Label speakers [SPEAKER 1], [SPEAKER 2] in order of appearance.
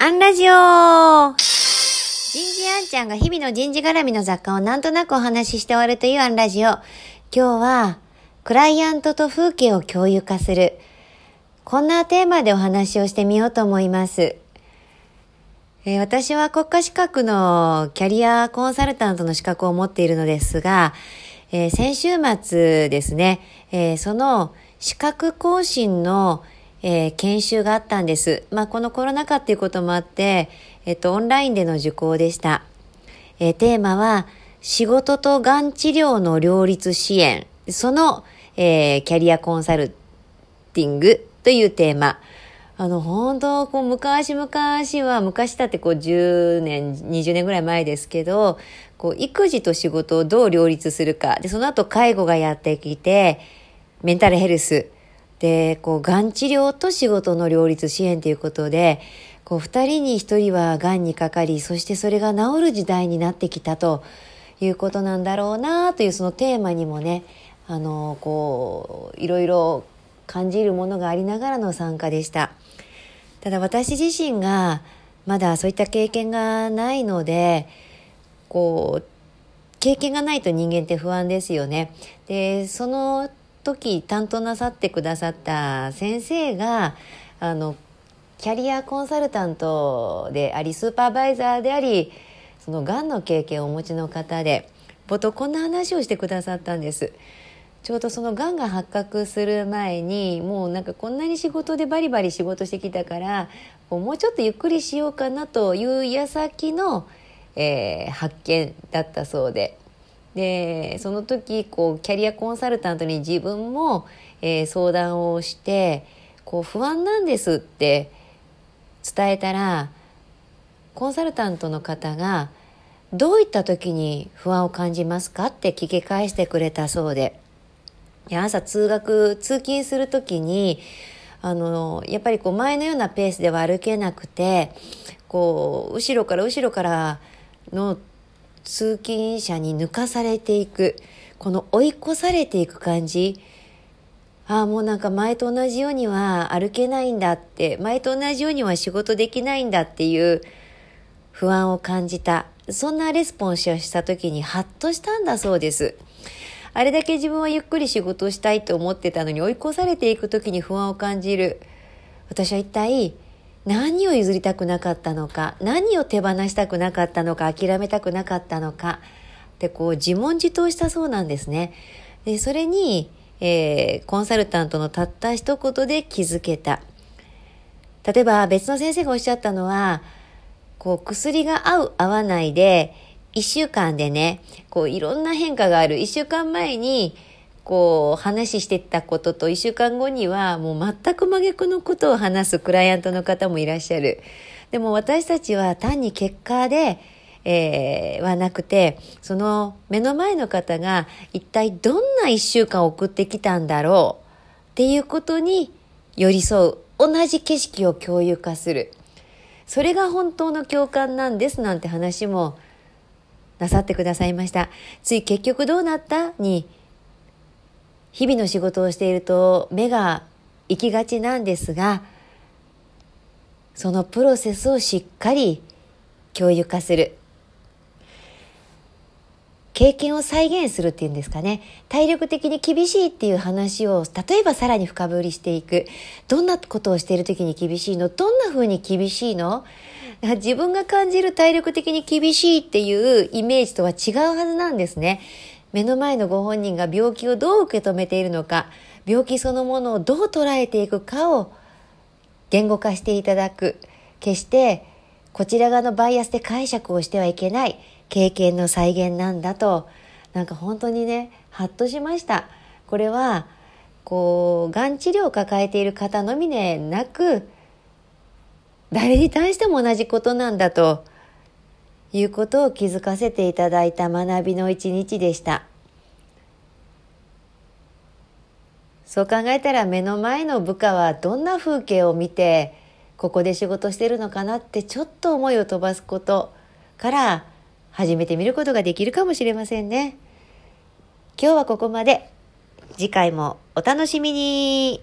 [SPEAKER 1] アンラジオ人事アンちゃんが日々の人事絡みの雑貨をなんとなくお話しして終わるというアンラジオ。今日は、クライアントと風景を共有化する。こんなテーマでお話をしてみようと思います。えー、私は国家資格のキャリアコンサルタントの資格を持っているのですが、えー、先週末ですね、えー、その資格更新のえー、研修があったんです。まあ、このコロナ禍っていうこともあって、えっと、オンラインでの受講でした。えー、テーマは、仕事とがん治療の両立支援、その、えー、キャリアコンサルティングというテーマ。あの、本当こう、昔々は、昔だってこう、10年、20年ぐらい前ですけど、こう、育児と仕事をどう両立するか。で、その後、介護がやってきて、メンタルヘルス。で、こう、がん治療と仕事の両立支援ということで、こう、二人に一人はがんにかかり、そしてそれが治る時代になってきたということなんだろうなというそのテーマにもね、あの、こう、いろいろ感じるものがありながらの参加でした。ただ私自身がまだそういった経験がないので、こう、経験がないと人間って不安ですよね。で、その時担当なさってくださった先生があのキャリアコンサルタントでありスーパーバイザーでありそのがんの経験をお持ちの方で冒頭こんな話をしてくださったんです。ちょうどそのがんが発覚する前にもうなんかこんなに仕事でバリバリ仕事してきたからもうちょっとゆっくりしようかなという矢先の、えー、発見だったそうででその時こうキャリアコンサルタントに自分も、えー、相談をしてこう不安なんですって伝えたらコンサルタントの方がどういった時に不安を感じますかって聞き返してくれたそうで。朝通学通勤する時にあのやっぱりこう前のようなペースでは歩けなくてこう後ろから後ろからの通勤者に抜かされていく、この追い越されていく感じ。ああ、もうなんか前と同じようには歩けないんだって、前と同じようには仕事できないんだっていう不安を感じた。そんなレスポンスをした時にハッとしたんだそうです。あれだけ自分はゆっくり仕事をしたいと思ってたのに追い越されていく時に不安を感じる。私は一体何を譲りたくなかったのか、何を手放したくなかったのか、諦めたくなかったのか、ってこう自問自答したそうなんですね。で、それに、えー、コンサルタントのたった一言で気づけた。例えば別の先生がおっしゃったのは、こう薬が合う合わないで、一週間でね、こういろんな変化がある。一週間前にこう話してたことと1週間後にはもう全く真逆のことを話すクライアントの方もいらっしゃる。でも私たちは単に結果で、えー、はなくて、その目の前の方が一体どんな一週間送ってきたんだろうっていうことに寄り添う。同じ景色を共有化する。それが本当の共感なんですなんて話もなさってくださいました。つい結局どうなった？に日々の仕事をしていると目が行きがちなんですが、そのプロセスをしっかり共有化する。経験を再現するっていうんですかね。体力的に厳しいっていう話を、例えばさらに深掘りしていく。どんなことをしている時に厳しいの？どんな風に厳しいの？自分が感じる体力的に厳しいっていうイメージとは違うはずなんですね。目の前のご本人が病気をどう受け止めているのか、病気そのものをどう捉えていくかを言語化していただく。決してこちら側のバイアスで解釈をしてはいけない経験の再現なんだと、なんか本当にね、ハッとしました。これは、こう、がん治療を抱えている方のみでなく、誰に対しても同じことなんだということを気づかせていただいた学びの一日でした。そう考えたら目の前の部下はどんな風景を見てここで仕事してるのかなってちょっと思いを飛ばすことから始めてみることができるかもしれませんね。今日はここまで。次回もお楽しみに